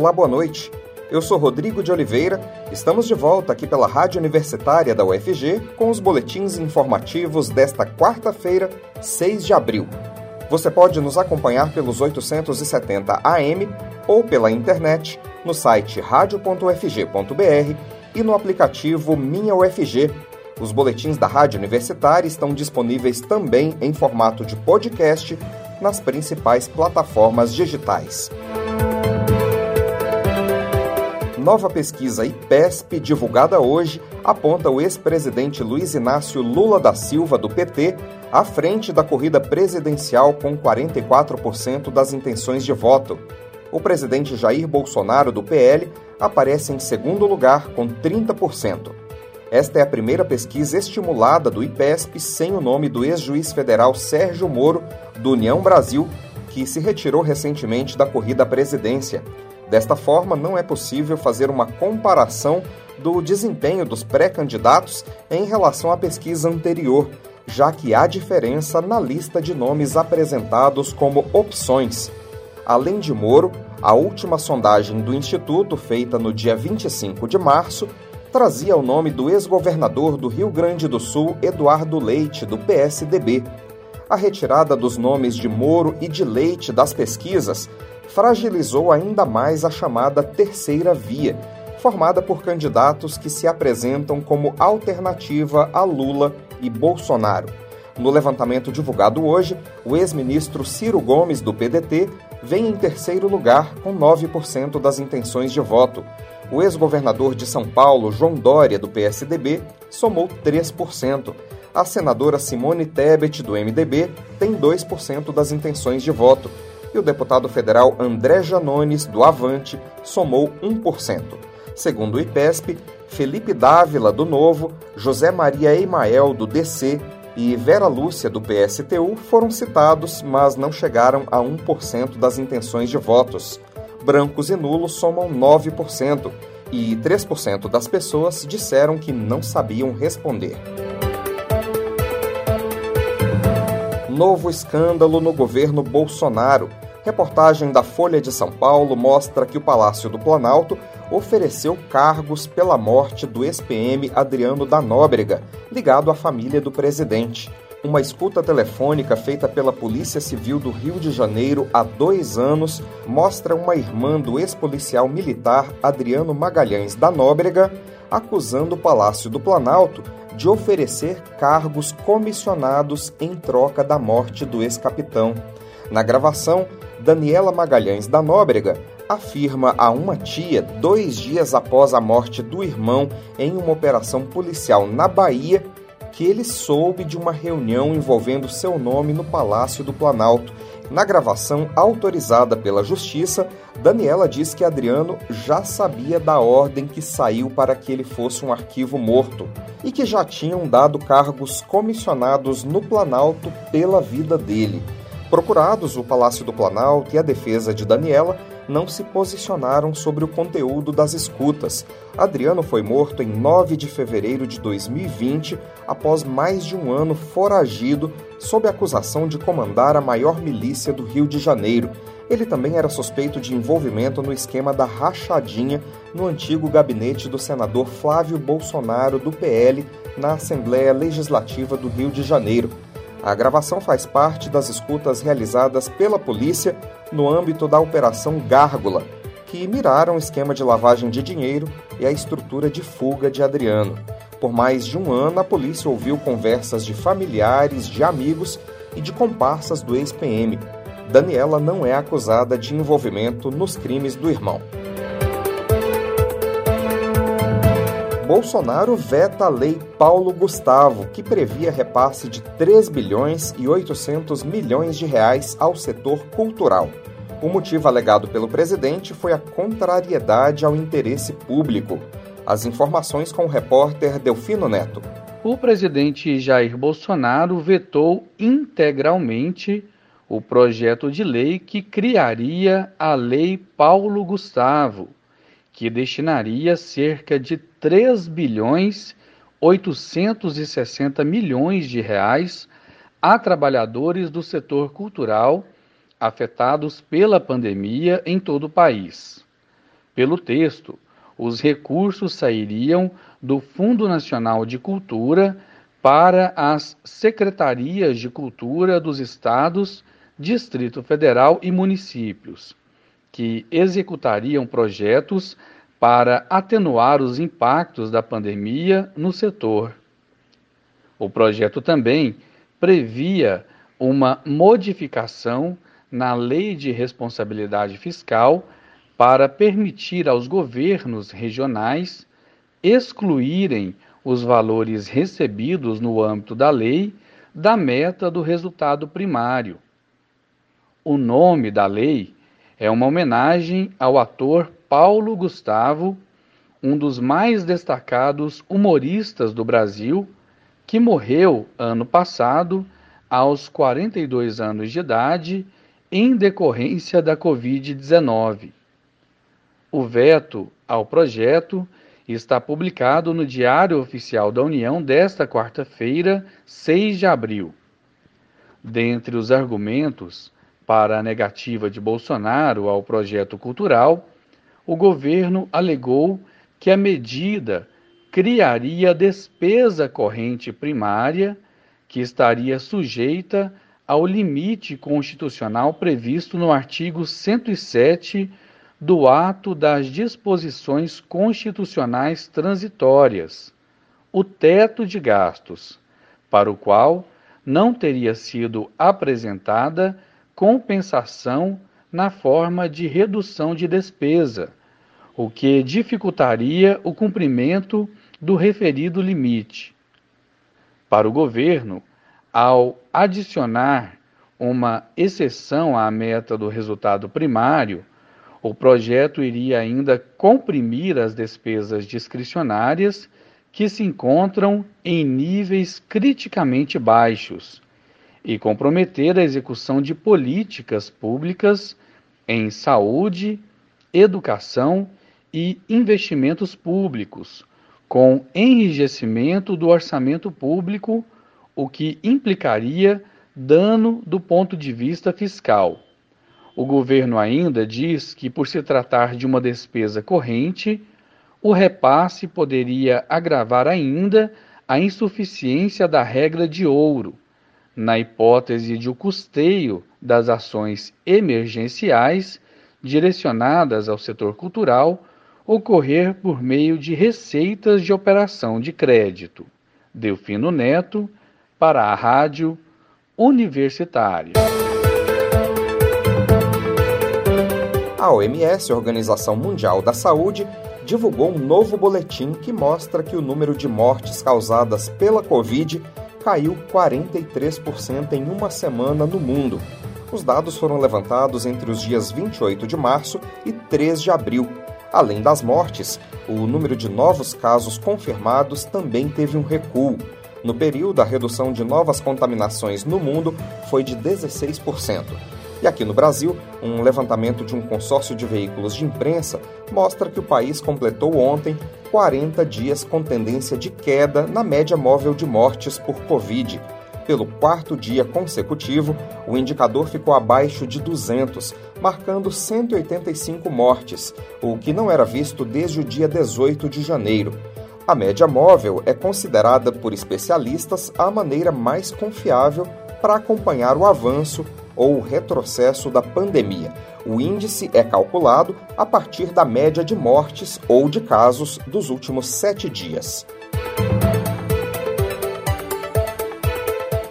Olá, boa noite. Eu sou Rodrigo de Oliveira. Estamos de volta aqui pela Rádio Universitária da UFG com os boletins informativos desta quarta-feira, 6 de abril. Você pode nos acompanhar pelos 870 AM ou pela internet no site radio.ufg.br e no aplicativo Minha UFG. Os boletins da Rádio Universitária estão disponíveis também em formato de podcast nas principais plataformas digitais. Nova pesquisa IPESP, divulgada hoje, aponta o ex-presidente Luiz Inácio Lula da Silva, do PT, à frente da corrida presidencial com 44% das intenções de voto. O presidente Jair Bolsonaro, do PL, aparece em segundo lugar, com 30%. Esta é a primeira pesquisa estimulada do IPESP sem o nome do ex-juiz federal Sérgio Moro, do União Brasil, que se retirou recentemente da corrida à presidência. Desta forma, não é possível fazer uma comparação do desempenho dos pré-candidatos em relação à pesquisa anterior, já que há diferença na lista de nomes apresentados como opções. Além de Moro, a última sondagem do Instituto, feita no dia 25 de março, trazia o nome do ex-governador do Rio Grande do Sul, Eduardo Leite, do PSDB. A retirada dos nomes de Moro e de Leite das pesquisas fragilizou ainda mais a chamada terceira via, formada por candidatos que se apresentam como alternativa a Lula e Bolsonaro. No levantamento divulgado hoje, o ex-ministro Ciro Gomes, do PDT, vem em terceiro lugar com 9% das intenções de voto. O ex-governador de São Paulo, João Dória, do PSDB, somou 3%. A senadora Simone Tebet, do MDB, tem 2% das intenções de voto e o deputado federal André Janones, do Avante, somou 1%. Segundo o IPESP, Felipe Dávila, do Novo, José Maria Emael, do DC e Vera Lúcia, do PSTU, foram citados, mas não chegaram a 1% das intenções de votos. Brancos e nulos somam 9%, e 3% das pessoas disseram que não sabiam responder. Novo escândalo no governo Bolsonaro. Reportagem da Folha de São Paulo mostra que o Palácio do Planalto ofereceu cargos pela morte do ex-PM Adriano da Nóbrega, ligado à família do presidente. Uma escuta telefônica feita pela Polícia Civil do Rio de Janeiro há dois anos mostra uma irmã do ex-policial militar Adriano Magalhães da Nóbrega acusando o Palácio do Planalto de oferecer cargos comissionados em troca da morte do ex-capitão. Na gravação, Daniela Magalhães da Nóbrega afirma a uma tia, dois dias após a morte do irmão em uma operação policial na Bahia, que ele soube de uma reunião envolvendo seu nome no Palácio do Planalto. Na gravação autorizada pela Justiça, Daniela diz que Adriano já sabia da ordem que saiu para que ele fosse um arquivo morto e que já tinham dado cargos comissionados no Planalto pela vida dele. Procurados, o Palácio do Planalto e a defesa de Daniela não se posicionaram sobre o conteúdo das escutas. Adriano foi morto em 9 de fevereiro de 2020, após mais de um ano foragido, sob acusação de comandar a maior milícia do Rio de Janeiro. Ele também era suspeito de envolvimento no esquema da rachadinha no antigo gabinete do senador Flávio Bolsonaro, do PL, na Assembleia Legislativa do Rio de Janeiro. A gravação faz parte das escutas realizadas pela polícia no âmbito da Operação Gárgula, que miraram o esquema de lavagem de dinheiro e a estrutura de fuga de Adriano. Por mais de um ano, a polícia ouviu conversas de familiares, de amigos e de comparsas do ex-PM. Daniela não é acusada de envolvimento nos crimes do irmão. Bolsonaro veta a lei Paulo Gustavo, que previa repasse de 3 bilhões e 800 milhões de reais ao setor cultural. O motivo alegado pelo presidente foi a contrariedade ao interesse público. As informações com o repórter Delfino Neto. O presidente Jair Bolsonaro vetou integralmente o projeto de lei que criaria a Lei Paulo Gustavo, que destinaria cerca de 3 bilhões 860 milhões de reais a trabalhadores do setor cultural afetados pela pandemia em todo o país. Pelo texto, os recursos sairiam do Fundo Nacional de Cultura para as secretarias de cultura dos estados, Distrito Federal e municípios, que executariam projetos para atenuar os impactos da pandemia no setor. O projeto também previa uma modificação na Lei de Responsabilidade Fiscal para permitir aos governos regionais excluírem os valores recebidos no âmbito da lei da meta do resultado primário. O nome da lei é uma homenagem ao ator Paulo Gustavo, um dos mais destacados humoristas do Brasil, que morreu ano passado aos 42 anos de idade em decorrência da Covid-19. O veto ao projeto está publicado no Diário Oficial da União desta quarta-feira, 6 de abril. Dentre os argumentos para a negativa de Bolsonaro ao projeto cultural, o governo alegou que a medida criaria despesa corrente primária que estaria sujeita ao limite constitucional previsto no artigo 107 do ato das disposições constitucionais transitórias, o teto de gastos, para o qual não teria sido apresentada compensação na forma de redução de despesa, o que dificultaria o cumprimento do referido limite. Para o governo, ao adicionar uma exceção à meta do resultado primário, o projeto iria ainda comprimir as despesas discricionárias que se encontram em níveis criticamente baixos e comprometer a execução de políticas públicas em saúde, educação e investimentos públicos, com enrijecimento do orçamento público, o que implicaria dano do ponto de vista fiscal. O governo ainda diz que, por se tratar de uma despesa corrente, o repasse poderia agravar ainda a insuficiência da regra de ouro, na hipótese de o custeio das ações emergenciais direcionadas ao setor cultural ocorrer por meio de receitas de operação de crédito. Delfino Neto, para a Rádio Universitária. A OMS, Organização Mundial da Saúde, divulgou um novo boletim que mostra que o número de mortes causadas pela Covid caiu 43% em uma semana no mundo. Os dados foram levantados entre os dias 28 de março e 3 de abril. Além das mortes, o número de novos casos confirmados também teve um recuo. No período, a redução de novas contaminações no mundo foi de 16%. E aqui no Brasil, um levantamento de um consórcio de veículos de imprensa mostra que o país completou ontem 40 dias com tendência de queda na média móvel de mortes por Covid. Pelo quarto dia consecutivo, o indicador ficou abaixo de 200, marcando 185 mortes, o que não era visto desde o dia 18 de janeiro. A média móvel é considerada por especialistas a maneira mais confiável para acompanhar o avanço ou retrocesso da pandemia. O índice é calculado a partir da média de mortes ou de casos dos últimos sete dias.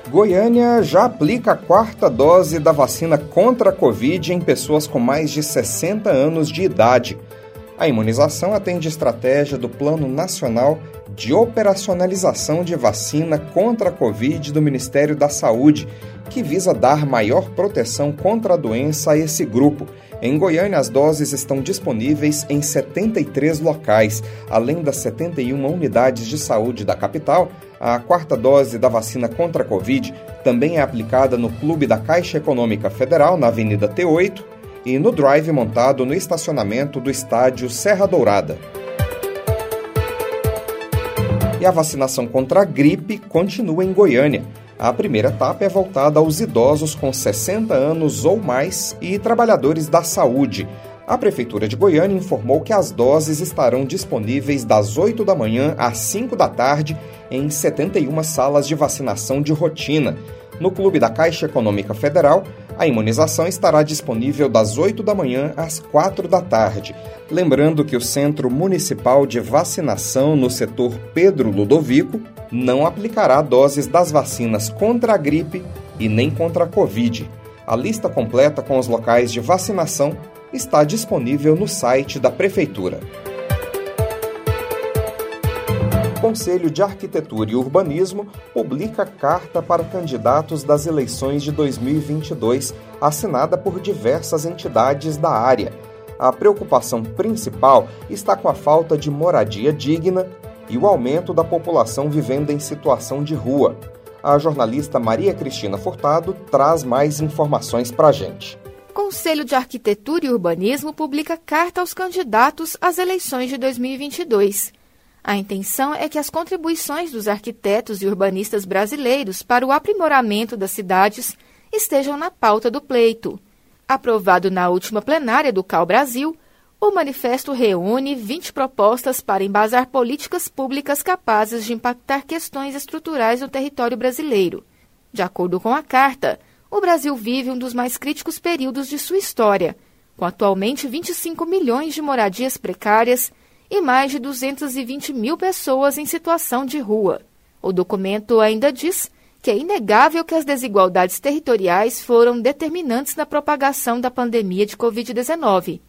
Goiânia já aplica a quarta dose da vacina contra a Covid em pessoas com mais de 60 anos de idade. A imunização atende estratégia do Plano Nacional de Operacionalização de Vacina contra a Covid do Ministério da Saúde, que visa dar maior proteção contra a doença a esse grupo. Em Goiânia, as doses estão disponíveis em 73 locais, além das 71 unidades de saúde da capital. A quarta dose da vacina contra a Covid também é aplicada no Clube da Caixa Econômica Federal, na Avenida T8, e no drive montado no estacionamento do estádio Serra Dourada. E a vacinação contra a gripe continua em Goiânia. A primeira etapa é voltada aos idosos com 60 anos ou mais e trabalhadores da saúde. A Prefeitura de Goiânia informou que as doses estarão disponíveis das 8 da manhã às 5 da tarde em 71 salas de vacinação de rotina. No Clube da Caixa Econômica Federal, a imunização estará disponível das 8 da manhã às 4 da tarde. Lembrando que o Centro Municipal de Vacinação no setor Pedro Ludovico não aplicará doses das vacinas contra a gripe e nem contra a Covid. A lista completa com os locais de vacinação está disponível no site da Prefeitura. Conselho de Arquitetura e Urbanismo publica carta para candidatos das eleições de 2022, assinada por diversas entidades da área. A preocupação principal está com a falta de moradia digna e o aumento da população vivendo em situação de rua. A jornalista Maria Cristina Furtado traz mais informações para a gente. Conselho de Arquitetura e Urbanismo publica carta aos candidatos às eleições de 2022. A intenção é que as contribuições dos arquitetos e urbanistas brasileiros para o aprimoramento das cidades estejam na pauta do pleito. Aprovado na última plenária do CAL Brasil, o manifesto reúne 20 propostas para embasar políticas públicas capazes de impactar questões estruturais no território brasileiro. De acordo com a carta, o Brasil vive um dos mais críticos períodos de sua história, com atualmente 25 milhões de moradias precárias e mais de 220 mil pessoas em situação de rua. O documento ainda diz que é inegável que as desigualdades territoriais foram determinantes na propagação da pandemia de Covid-19.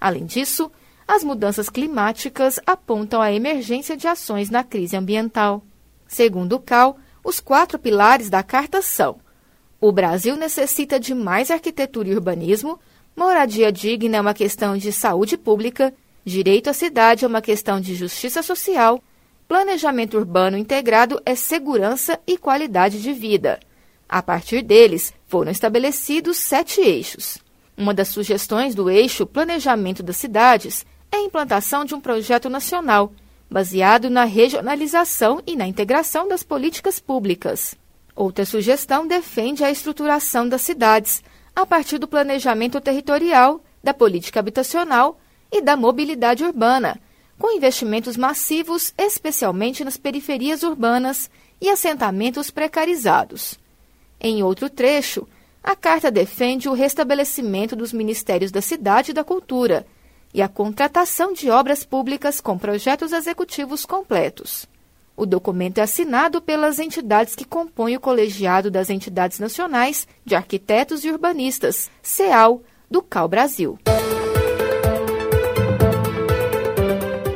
Além disso, as mudanças climáticas apontam a emergência de ações na crise ambiental. Segundo o CAL, os quatro pilares da carta são o Brasil necessita de mais arquitetura e urbanismo, moradia digna é uma questão de saúde pública, direito à cidade é uma questão de justiça social, planejamento urbano integrado é segurança e qualidade de vida. A partir deles, foram estabelecidos sete eixos. Uma das sugestões do eixo Planejamento das Cidades é a implantação de um projeto nacional, baseado na regionalização e na integração das políticas públicas. Outra sugestão defende a estruturação das cidades, a partir do planejamento territorial, da política habitacional e da mobilidade urbana, com investimentos massivos, especialmente nas periferias urbanas e assentamentos precarizados. Em outro trecho, a carta defende o restabelecimento dos Ministérios da Cidade e da Cultura e a contratação de obras públicas com projetos executivos completos. O documento é assinado pelas entidades que compõem o Colegiado das Entidades Nacionais de Arquitetos e Urbanistas, CEAL, do CAL Brasil.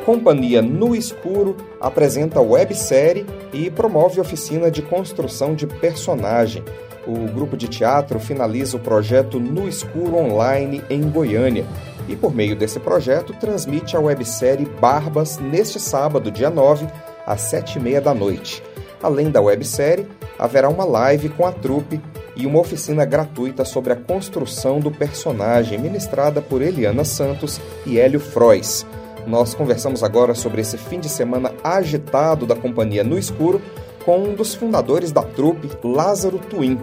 Companhia No Escuro apresenta websérie e promove oficina de construção de personagem. O grupo de teatro finaliza o projeto No Escuro Online em Goiânia e, por meio desse projeto, transmite a websérie Barbas neste sábado, dia 9, às sete e meia da noite. Além da websérie, haverá uma live com a trupe e uma oficina gratuita sobre a construção do personagem, ministrada por Eliana Santos e Hélio Frois. Nós conversamos agora sobre esse fim de semana agitado da companhia No Escuro com um dos fundadores da trupe, Lázaro Twin.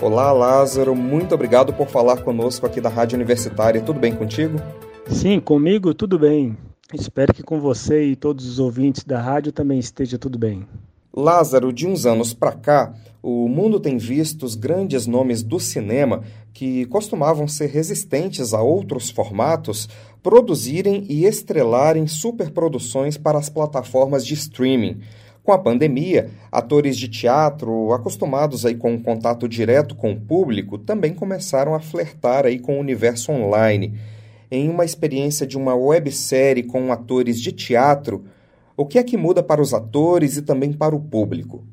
Olá, Lázaro, muito obrigado por falar conosco aqui da Rádio Universitária. Tudo bem contigo? Sim, comigo tudo bem. Espero que com você e todos os ouvintes da rádio também esteja tudo bem. Lázaro, de uns anos para cá, o mundo tem visto os grandes nomes do cinema que costumavam ser resistentes a outros formatos produzirem e estrelarem superproduções para as plataformas de streaming. Com a pandemia, atores de teatro, acostumados aí com um contato direto com o público, também começaram a flertar aí com o universo online em uma experiência de uma websérie com atores de teatro, o que é que muda para os atores e também para o público?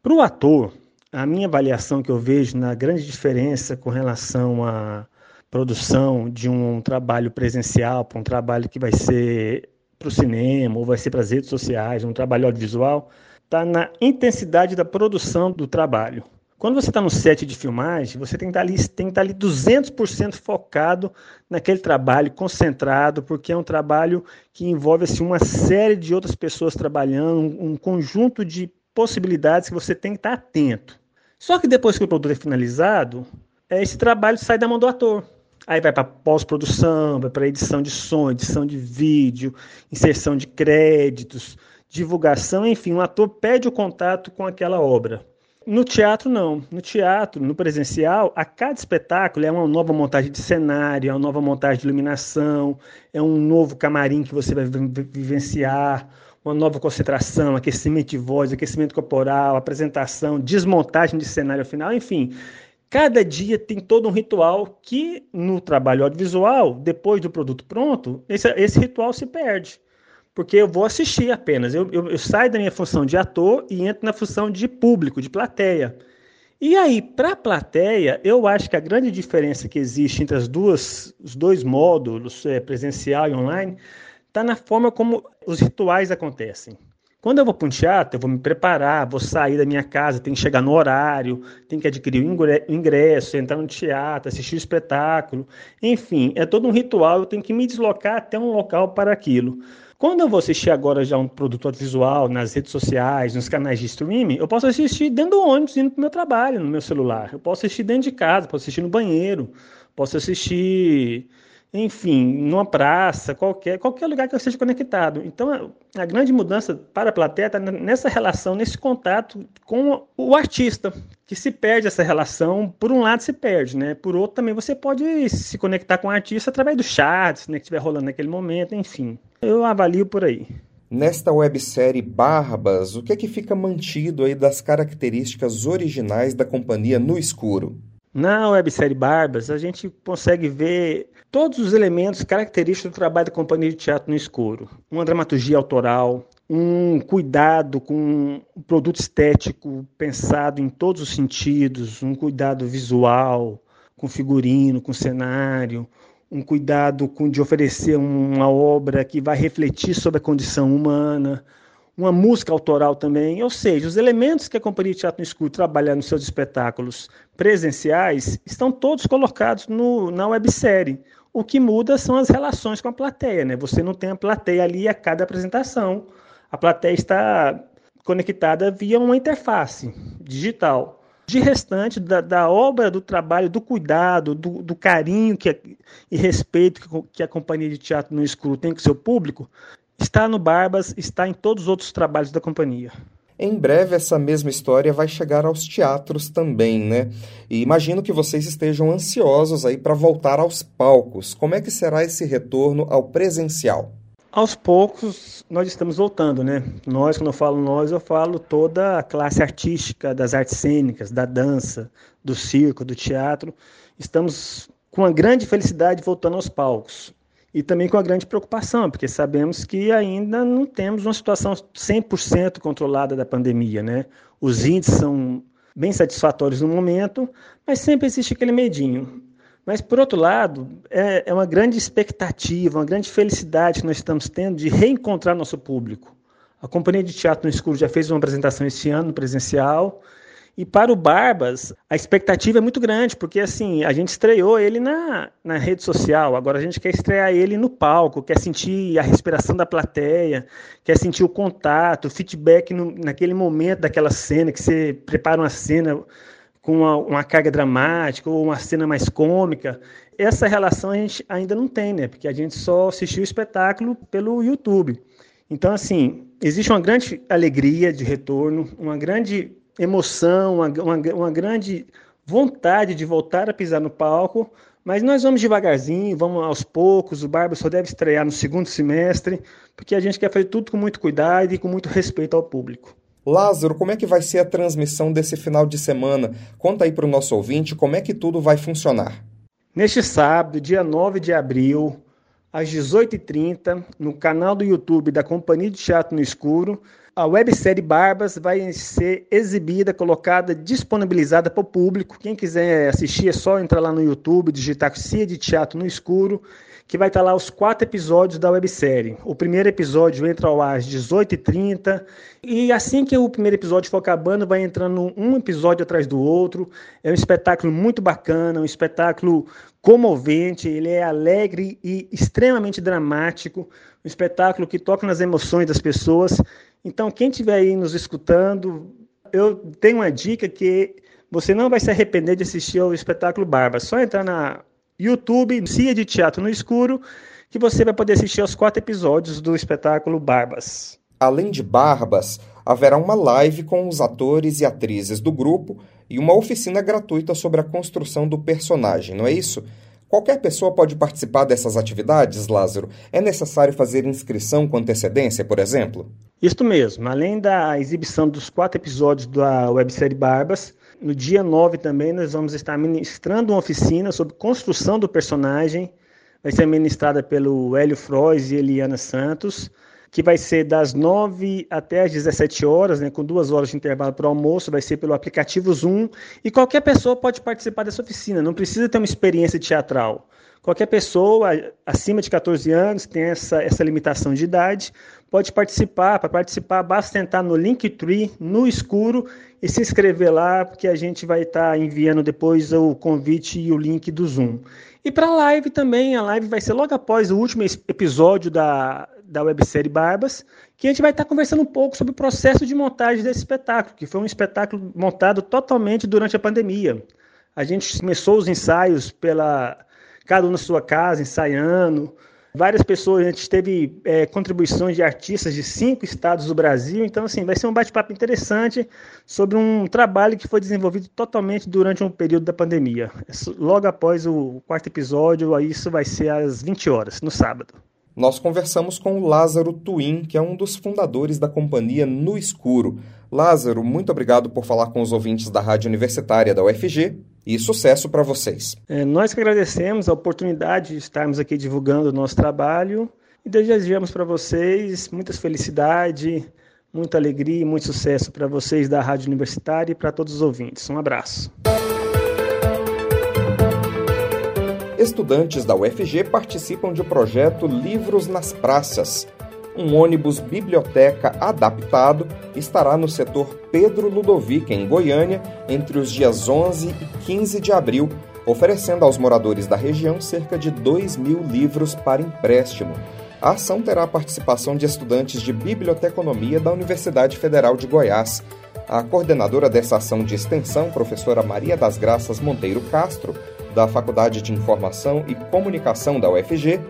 Para o ator, a minha avaliação que eu vejo na grande diferença com relação à produção de um trabalho presencial para um trabalho que vai ser para o cinema ou vai ser para as redes sociais, um trabalho audiovisual, está na intensidade da produção do trabalho. Quando você está no set de filmagem, você tem que estar tá ali, tem que estar tá ali 200% focado naquele trabalho, concentrado, porque é um trabalho que envolve assim, uma série de outras pessoas trabalhando, um, conjunto de possibilidades que você tem que estar tá atento. Só que depois que o produto é finalizado, esse trabalho sai da mão do ator. Aí vai para pós-produção, vai para edição de som, edição de vídeo, inserção de créditos, divulgação, enfim, o ator perde o contato com aquela obra. No teatro, não. No teatro, no presencial, a cada espetáculo é uma nova montagem de cenário, é uma nova montagem de iluminação, é um novo camarim que você vai vivenciar, uma nova concentração, aquecimento de voz, aquecimento corporal, apresentação, desmontagem de cenário final, enfim. Cada dia tem todo um ritual que, no trabalho audiovisual, depois do produto pronto, esse, esse ritual se perde. Porque eu vou assistir apenas. Eu, eu, eu saio da minha função de ator e entro na função de público, de plateia. E aí, para a plateia, eu acho que a grande diferença que existe entre as duas, os dois módulos, é, presencial e online, está na forma como os rituais acontecem. Quando eu vou para um teatro, eu vou me preparar, vou sair da minha casa, tenho que chegar no horário, tenho que adquirir o ingresso, entrar no teatro, assistir o espetáculo. Enfim, é todo um ritual, eu tenho que me deslocar até um local para aquilo. Quando eu vou assistir agora já um produto audiovisual nas redes sociais, nos canais de streaming, eu posso assistir dentro do ônibus, indo para o meu trabalho, no meu celular. Eu posso assistir dentro de casa, posso assistir no banheiro, posso assistir enfim, numa praça, qualquer, qualquer lugar que eu esteja conectado. Então, a, a grande mudança para a plateia está nessa relação, nesse contato com o artista, que se perde essa relação, por um lado se perde, né? Por outro também você pode se conectar com o artista através do chat, né, que estiver rolando naquele momento, enfim. Eu avalio por aí. Nesta websérie Barbas, o que é que fica mantido aí das características originais da companhia No Escuro? Na websérie Barbas, a gente consegue ver todos os elementos característicos do trabalho da Companhia de Teatro no Escuro. Uma dramaturgia autoral, um cuidado com o produto estético pensado em todos os sentidos, um cuidado visual, com figurino, com cenário, um cuidado com de oferecer uma obra que vai refletir sobre a condição humana, uma música autoral também, ou seja, os elementos que a Companhia de Teatro no Escuro trabalha nos seus espetáculos presenciais estão todos colocados no, na websérie. O que muda são as relações com a plateia, né? Você não tem a plateia ali a cada apresentação. A plateia está conectada via uma interface digital. De restante da, da obra, do trabalho, do cuidado, do, do carinho que, e respeito que, que a Companhia de Teatro no Escuro tem com seu público, Está no Barbas, está em todos os outros trabalhos da companhia. Em breve essa mesma história vai chegar aos teatros também, né? E imagino que vocês estejam ansiosos aí para voltar aos palcos. Como é que será esse retorno ao presencial? Aos poucos nós estamos voltando, né? Nós, quando eu falo nós, eu falo toda a classe artística das artes cênicas, da dança, do circo, do teatro. Estamos com uma grande felicidade voltando aos palcos e também com a grande preocupação, porque sabemos que ainda não temos uma situação 100% controlada da pandemia, né? Os índices são bem satisfatórios no momento, mas sempre existe aquele medinho. Mas, por outro lado, é, é uma grande expectativa, uma grande felicidade que nós estamos tendo de reencontrar nosso público. A Companhia de Teatro no Escuro já fez uma apresentação esse ano, presencial, e para o Barbas, a expectativa é muito grande, porque assim, a gente estreou ele na, na rede social, agora a gente quer estrear ele no palco, quer sentir a respiração da plateia, quer sentir o contato, o feedback no, naquele momento daquela cena, que você prepara uma cena com uma, uma carga dramática ou uma cena mais cômica. Essa relação a gente ainda não tem, né? Porque a gente só assistiu o espetáculo pelo YouTube. Então, assim, existe uma grande alegria de retorno, uma grande emoção, uma, uma, uma grande vontade de voltar a pisar no palco, mas nós vamos devagarzinho, vamos aos poucos. O Barba só deve estrear no segundo semestre, porque a gente quer fazer tudo com muito cuidado e com muito respeito ao público. Lázaro, como é que vai ser a transmissão desse final de semana? Conta aí para o nosso ouvinte como é que tudo vai funcionar. Neste sábado, dia 9 de abril, às 18h30, no canal do YouTube da Companhia de Teatro no Escuro, a websérie Barbas vai ser exibida, colocada, disponibilizada para o público. Quem quiser assistir é só entrar lá no YouTube, digitar Cia de Teatro no Escuro, que vai estar lá os quatro episódios da websérie. O primeiro episódio entra ao ar às 18h30, e assim que o primeiro episódio for acabando, vai entrando um episódio atrás do outro. É um espetáculo muito bacana, um espetáculo comovente, ele é alegre e extremamente dramático, um espetáculo que toca nas emoções das pessoas então, quem estiver aí nos escutando, eu tenho uma dica que você não vai se arrepender de assistir ao espetáculo Barba. Só entrar na, YouTube, Cia de Teatro no Escuro, que você vai poder assistir aos quatro episódios do espetáculo Barbas. Além de Barbas, haverá uma live com os atores e atrizes do grupo e uma oficina gratuita sobre a construção do personagem, não é isso? Qualquer pessoa pode participar dessas atividades, Lázaro? É necessário fazer inscrição com antecedência, por exemplo? Isso mesmo. Além da exibição dos quatro episódios da websérie Barbas, no dia 9 também nós vamos estar ministrando uma oficina sobre construção do personagem. Vai ser ministrada pelo Hélio Frois e Eliana Santos que vai ser das 9 até as 17 horas, né, com duas horas de intervalo para o almoço, vai ser pelo aplicativo Zoom, e qualquer pessoa pode participar dessa oficina, não precisa ter uma experiência teatral. Qualquer pessoa acima de 14 anos tem essa, essa limitação de idade, pode participar. Para participar, basta entrar no Linktree, no escuro, e se inscrever lá, porque a gente vai estar tá enviando depois o convite e o link do Zoom. E para a live também, a live vai ser logo após o último episódio da, da websérie Barbas, que a gente vai estar conversando um pouco sobre o processo de montagem desse espetáculo, que foi um espetáculo montado totalmente durante a pandemia. A gente começou os ensaios pela cada um na sua casa, ensaiando. Várias pessoas, a gente teve é, contribuições de artistas de cinco estados do Brasil. Então, assim, vai ser um bate-papo interessante sobre um trabalho que foi desenvolvido totalmente durante um período da pandemia. Logo após o quarto episódio, isso vai ser às 20 horas, no sábado nós conversamos com o Lázaro Twin, que é um dos fundadores da companhia No Escuro. Lázaro, muito obrigado por falar com os ouvintes da Rádio Universitária da UFG e sucesso para vocês. É, nós que agradecemos a oportunidade de estarmos aqui divulgando o nosso trabalho e desejamos para vocês muita felicidade, muita alegria e muito sucesso para vocês da Rádio Universitária e para todos os ouvintes. Um abraço. Estudantes da UFG participam de projeto Livros nas Praças. Um ônibus biblioteca adaptado estará no setor Pedro Ludovic, em Goiânia, entre os dias 11 e 15 de abril, oferecendo aos moradores da região cerca de 2 mil livros para empréstimo. A ação terá a participação de estudantes de biblioteconomia da Universidade Federal de Goiás. A coordenadora dessa ação de extensão, professora Maria das Graças Monteiro Castro, da Faculdade de Informação e Comunicação da UFG,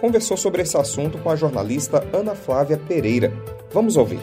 conversou sobre esse assunto com a jornalista Ana Flávia Pereira. Vamos ouvir.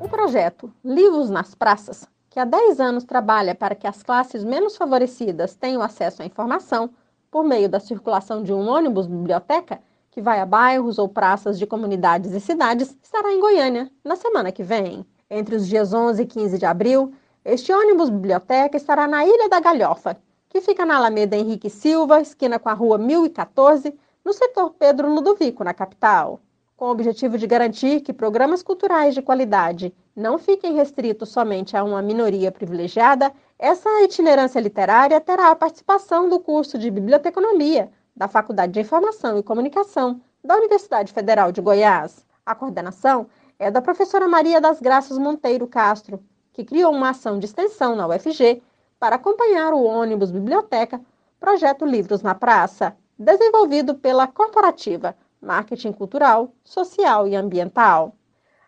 O projeto Livros nas Praças, que há 10 anos trabalha para que as classes menos favorecidas tenham acesso à informação por meio da circulação de um ônibus biblioteca que vai a bairros ou praças de comunidades e cidades, estará em Goiânia na semana que vem. Entre os dias 11 e 15 de abril, este ônibus biblioteca estará na Ilha da Galhofa, que fica na Alameda Henrique Silva, esquina com a rua 1014, no setor Pedro Ludovico, na capital. Com o objetivo de garantir que programas culturais de qualidade não fiquem restritos somente a uma minoria privilegiada, essa itinerância literária terá a participação do curso de Biblioteconomia da Faculdade de Informação e Comunicação da Universidade Federal de Goiás. A coordenação é da professora Maria das Graças Monteiro Castro, que criou uma ação de extensão na UFG para acompanhar o ônibus biblioteca Projeto Livros na Praça, desenvolvido pela Corporativa Marketing Cultural, Social e Ambiental.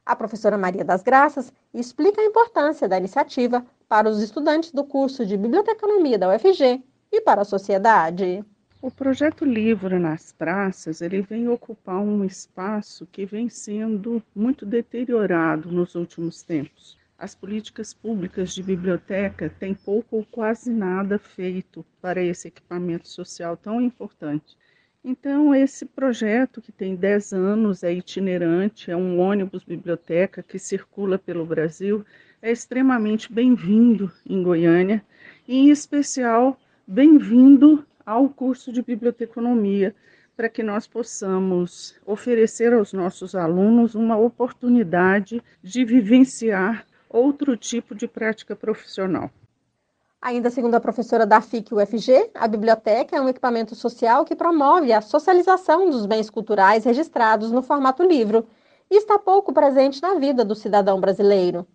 A professora Maria das Graças explica a importância da iniciativa para os estudantes do curso de Biblioteconomia da UFG e para a sociedade. O projeto Livro nas Praças, ele vem ocupar um espaço que vem sendo muito deteriorado nos últimos tempos as políticas públicas de biblioteca têm pouco ou quase nada feito para esse equipamento social tão importante. Então, esse projeto, que tem 10 anos, é itinerante, é um ônibus biblioteca que circula pelo Brasil, é extremamente bem-vindo em Goiânia, e, em especial, bem-vindo ao curso de biblioteconomia, para que nós possamos oferecer aos nossos alunos uma oportunidade de vivenciar outro tipo de prática profissional. Ainda segundo a professora da FIC UFG, a biblioteca é um equipamento social que promove a socialização dos bens culturais registrados no formato livro e está pouco presente na vida do cidadão brasileiro.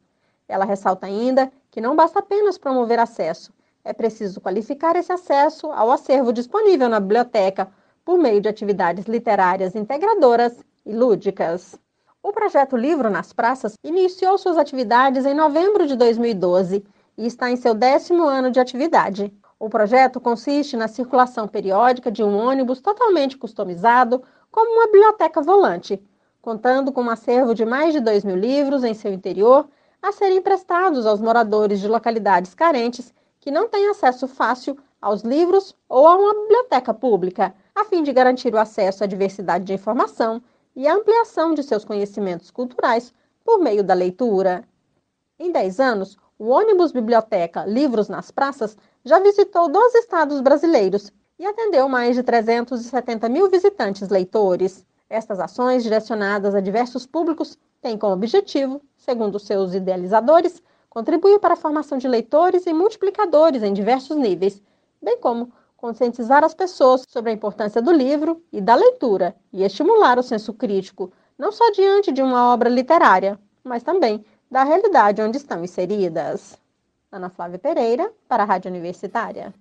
Ela ressalta ainda que não basta apenas promover acesso, é preciso qualificar esse acesso ao acervo disponível na biblioteca por meio de atividades literárias integradoras e lúdicas. O projeto Livro nas Praças iniciou suas atividades em novembro de 2012 e está em seu décimo ano de atividade. O projeto consiste na circulação periódica de um ônibus totalmente customizado, como uma biblioteca volante, contando com um acervo de mais de 2 mil livros em seu interior a serem emprestados aos moradores de localidades carentes que não têm acesso fácil aos livros ou a uma biblioteca pública, a fim de garantir o acesso à diversidade de informação e a ampliação de seus conhecimentos culturais por meio da leitura. Em 10 anos, o ônibus biblioteca Livros nas Praças já visitou 12 estados brasileiros e atendeu mais de 370 mil visitantes leitores. Estas ações, direcionadas a diversos públicos, têm como objetivo, segundo seus idealizadores, contribuir para a formação de leitores e multiplicadores em diversos níveis, bem como conscientizar as pessoas sobre a importância do livro e da leitura e estimular o senso crítico, não só diante de uma obra literária, mas também da realidade onde estão inseridas. Ana Flávia Pereira, para a Rádio Universitária.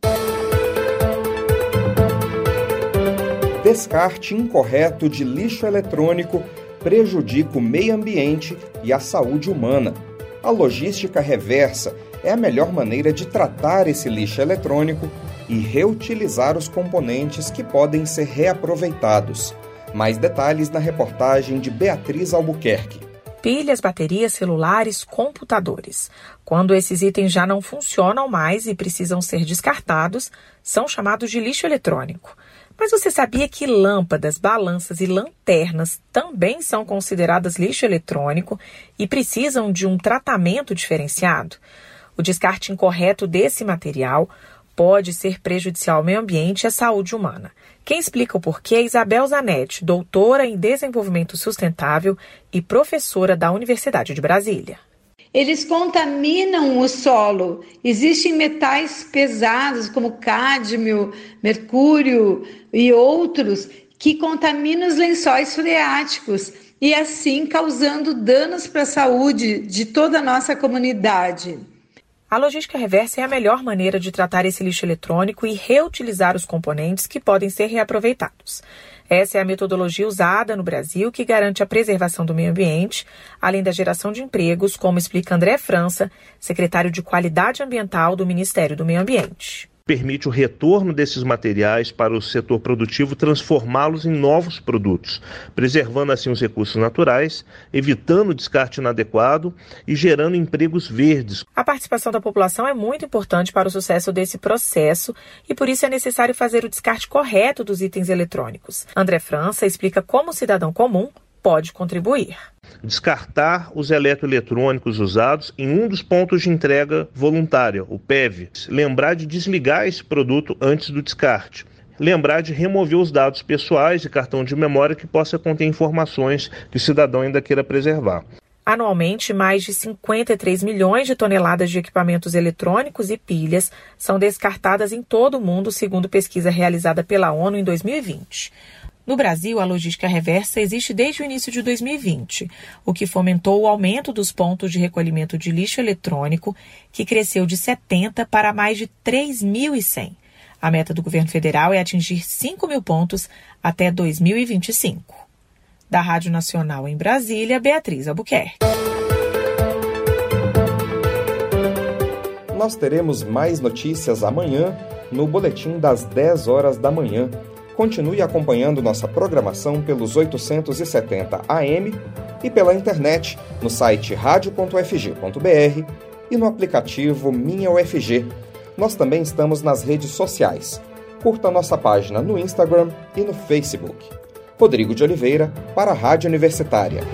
Descarte incorreto de lixo eletrônico prejudica o meio ambiente e a saúde humana. A logística reversa é a melhor maneira de tratar esse lixo eletrônico e reutilizar os componentes que podem ser reaproveitados. Mais detalhes na reportagem de Beatriz Albuquerque. Pilhas, baterias, celulares, computadores. Quando esses itens já não funcionam mais e precisam ser descartados, são chamados de lixo eletrônico. Mas você sabia que lâmpadas, balanças e lanternas também são consideradas lixo eletrônico e precisam de um tratamento diferenciado? O descarte incorreto desse material pode ser prejudicial ao meio ambiente e à saúde humana. Quem explica o porquê é Isabel Zanetti, doutora em desenvolvimento sustentável e professora da Universidade de Brasília. Eles contaminam o solo. Existem metais pesados como cádmio, mercúrio e outros que contaminam os lençóis freáticos e assim causando danos para a saúde de toda a nossa comunidade. A logística reversa é a melhor maneira de tratar esse lixo eletrônico e reutilizar os componentes que podem ser reaproveitados. Essa é a metodologia usada no Brasil que garante a preservação do meio ambiente, além da geração de empregos, como explica André França, secretário de Qualidade Ambiental do Ministério do Meio Ambiente permite o retorno desses materiais para o setor produtivo, transformá-los em novos produtos, preservando assim os recursos naturais, evitando o descarte inadequado e gerando empregos verdes. A participação da população é muito importante para o sucesso desse processo e por isso é necessário fazer o descarte correto dos itens eletrônicos. André França explica como o cidadão comum pode contribuir. Descartar os eletroeletrônicos usados em um dos pontos de entrega voluntária, o PEV. Lembrar de desligar esse produto antes do descarte lembrar de remover os dados pessoais e cartão de memória que possa conter informações que o cidadão ainda queira preservar. Anualmente, mais de 53 milhões de toneladas de equipamentos eletrônicos e pilhas são descartadas em todo o mundo, segundo pesquisa realizada pela ONU em 2020. No Brasil, a logística reversa existe desde o início de 2020, o que fomentou o aumento dos pontos de recolhimento de lixo eletrônico, que cresceu de 70 para mais de 3.100. A meta do governo federal é atingir 5 mil pontos até 2025. Da Rádio Nacional em Brasília, Beatriz Albuquerque. Nós teremos mais notícias amanhã no boletim das 10 horas da manhã Continue acompanhando nossa programação pelos 870 AM e pela internet no site radio.fg.br e no aplicativo Minha UFG. Nós também estamos nas redes sociais. Curta nossa página no Instagram e no Facebook. Rodrigo de Oliveira, para a Rádio Universitária.